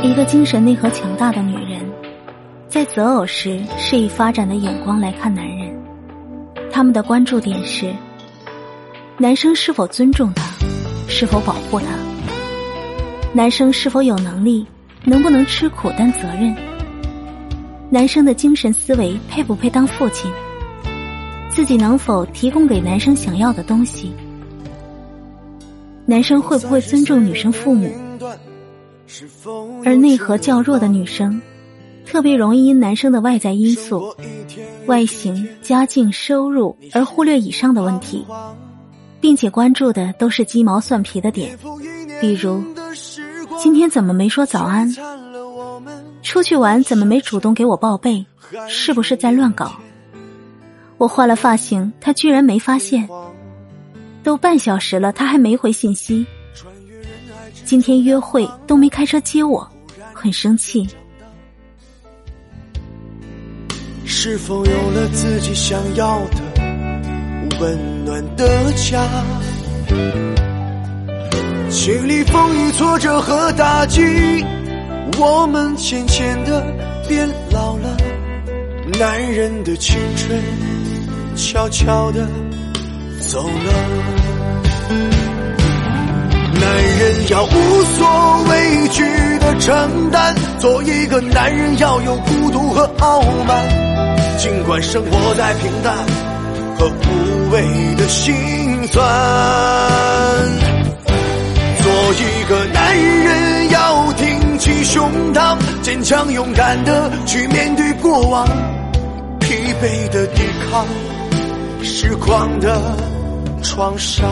一个精神内核强大的女人，在择偶时是以发展的眼光来看男人。他们的关注点是：男生是否尊重她，是否保护她；男生是否有能力，能不能吃苦担责任；男生的精神思维配不配当父亲；自己能否提供给男生想要的东西；男生会不会尊重女生父母。而内核较弱的女生，特别容易因男生的外在因素、外形、家境、收入而忽略以上的问题，并且关注的都是鸡毛蒜皮的点，比如今天怎么没说早安？出去玩怎么没主动给我报备？是不是在乱搞？我换了发型，他居然没发现。都半小时了，他还没回信息。今天约会都没开车接我，很生气。是否有了自己想要的温暖的家？经历风雨挫折和打击，我们渐渐的变老了。男人的青春悄悄的走了。要无所畏惧的承担，做一个男人要有孤独和傲慢。尽管生活在平淡和无味的心酸，做一个男人要挺起胸膛，坚强勇敢的去面对过往，疲惫的抵抗时光的创伤。